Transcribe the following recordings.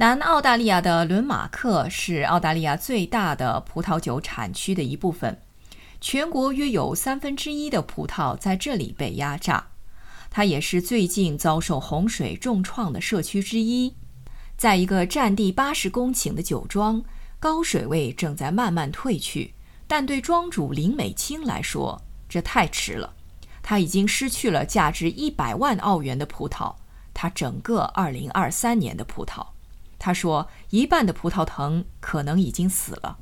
南澳大利亚的伦马克是澳大利亚最大的葡萄酒产区的一部分，全国约有三分之一的葡萄在这里被压榨。它也是最近遭受洪水重创的社区之一。在一个占地八十公顷的酒庄，高水位正在慢慢退去，但对庄主林美清来说，这太迟了。他已经失去了价值一百万澳元的葡萄，他整个二零二三年的葡萄。他说：“一半的葡萄藤可能已经死了。”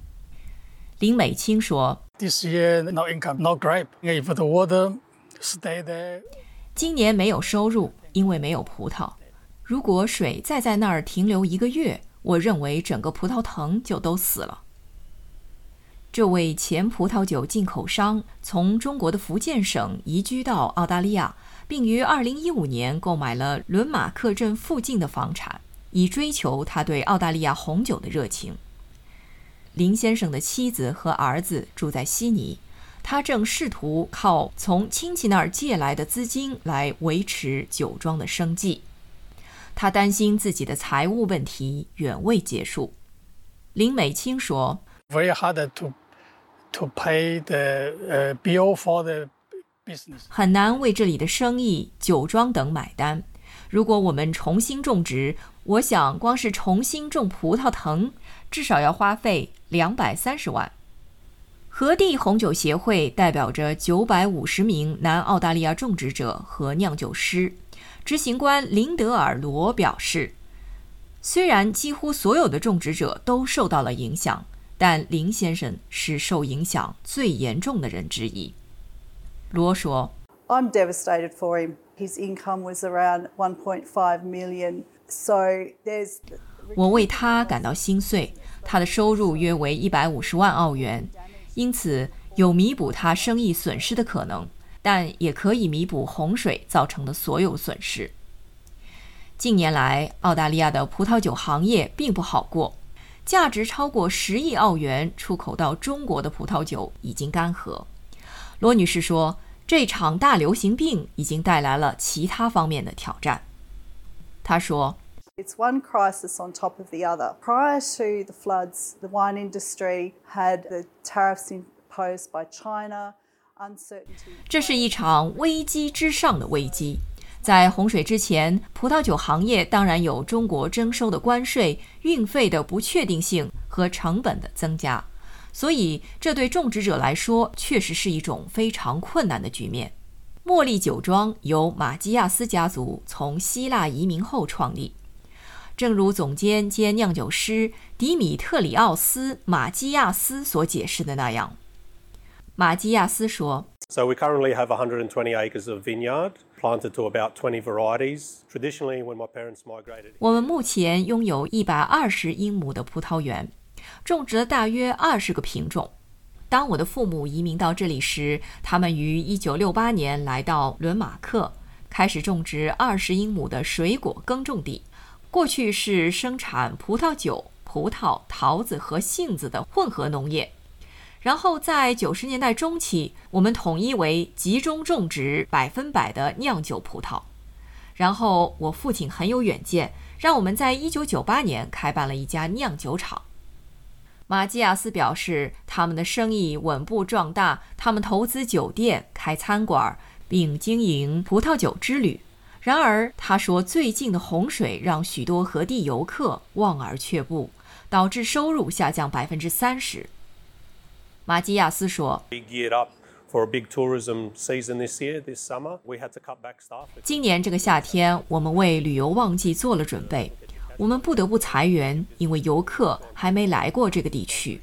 林美清说：“This year no income, no grape. If the water stay there，今年没有收入，因为没有葡萄。如果水再在那儿停留一个月，我认为整个葡萄藤就都死了。”这位前葡萄酒进口商从中国的福建省移居到澳大利亚，并于2015年购买了伦马克镇附近的房产。以追求他对澳大利亚红酒的热情。林先生的妻子和儿子住在悉尼，他正试图靠从亲戚那儿借来的资金来维持酒庄的生计。他担心自己的财务问题远未结束。林美清说：“Very hard to to pay the bill for the business。很难为这里的生意、酒庄等买单。如果我们重新种植。”我想，光是重新种葡萄藤，至少要花费两百三十万。和地红酒协会代表着九百五十名南澳大利亚种植者和酿酒师。执行官林德尔罗表示，虽然几乎所有的种植者都受到了影响，但林先生是受影响最严重的人之一。罗说：“I'm devastated for him. His income was around 1.5 million.” So there's 我为他感到心碎。他的收入约为一百五十万澳元，因此有弥补他生意损失的可能，但也可以弥补洪水造成的所有损失。近年来，澳大利亚的葡萄酒行业并不好过，价值超过十亿澳元出口到中国的葡萄酒已经干涸。罗女士说：“这场大流行病已经带来了其他方面的挑战。”他说：“It's one crisis on top of the other. Prior to the floods, the wine industry had the tariffs imposed by China. Uncertainty. 这是一场危机之上的危机。在洪水之前，葡萄酒行业当然有中国征收的关税、运费的不确定性和成本的增加，所以这对种植者来说确实是一种非常困难的局面。”茉莉酒庄由马基亚斯家族从希腊移民后创立。正如总监兼酿酒师迪米特里奥斯·马基亚斯所解释的那样，马基亚斯说：“So we currently have 120 acres of vineyard planted to about 20 varieties. Traditionally, when my parents migrated, 我们目前拥有一百二十英亩的葡萄园，种植了大约二十个品种。”当我的父母移民到这里时，他们于1968年来到伦马克，开始种植20英亩的水果耕种地。过去是生产葡萄酒、葡萄、桃子和杏子的混合农业。然后在90年代中期，我们统一为集中种植百分百的酿酒葡萄。然后我父亲很有远见，让我们在1998年开办了一家酿酒厂。马基亚斯表示，他们的生意稳步壮大，他们投资酒店、开餐馆，并经营葡萄酒之旅。然而，他说，最近的洪水让许多河地游客望而却步，导致收入下降百分之三十。马基亚斯说：“今年这个夏天，我们为旅游旺季做了准备。”我们不得不裁员，因为游客还没来过这个地区。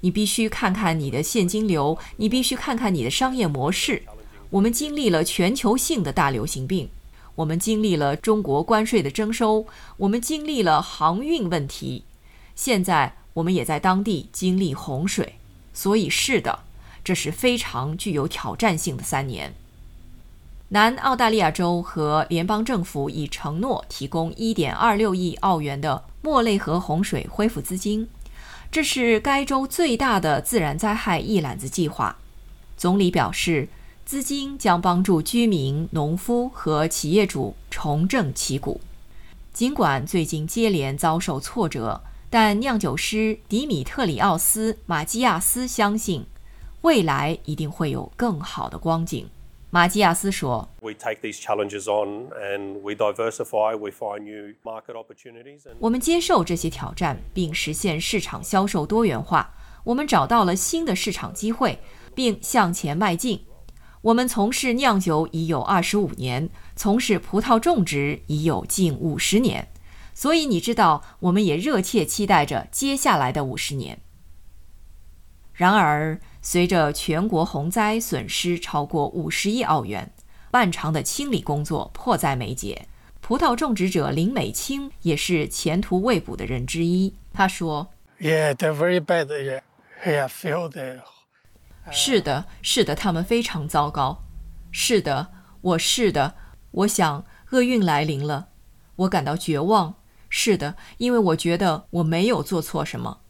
你必须看看你的现金流，你必须看看你的商业模式。我们经历了全球性的大流行病，我们经历了中国关税的征收，我们经历了航运问题，现在我们也在当地经历洪水。所以，是的，这是非常具有挑战性的三年。南澳大利亚州和联邦政府已承诺提供1.26亿澳元的莫雷河洪水恢复资金，这是该州最大的自然灾害一揽子计划。总理表示，资金将帮助居民、农夫和企业主重振旗鼓。尽管最近接连遭受挫折，但酿酒师迪米特里奥斯·马基亚斯相信，未来一定会有更好的光景。马基亚斯说：“We take these challenges on and we diversify. We find new market opportunities. 我们接受这些挑战，并实现市场销售多元化。我们找到了新的市场机会，并向前迈进。我们从事酿酒已有二十五年，从事葡萄种植已有近五十年。所以你知道，我们也热切期待着接下来的五十年。然而。”随着全国洪灾损失超过五十亿澳元，漫长的清理工作迫在眉睫。葡萄种植者林美清也是前途未卜的人之一。他说：“Yeah, they're very bad. Yeah, I feel the。”是的，是的，他们非常糟糕。是的，我是的，我想厄运来临了。我感到绝望。是的，因为我觉得我没有做错什么。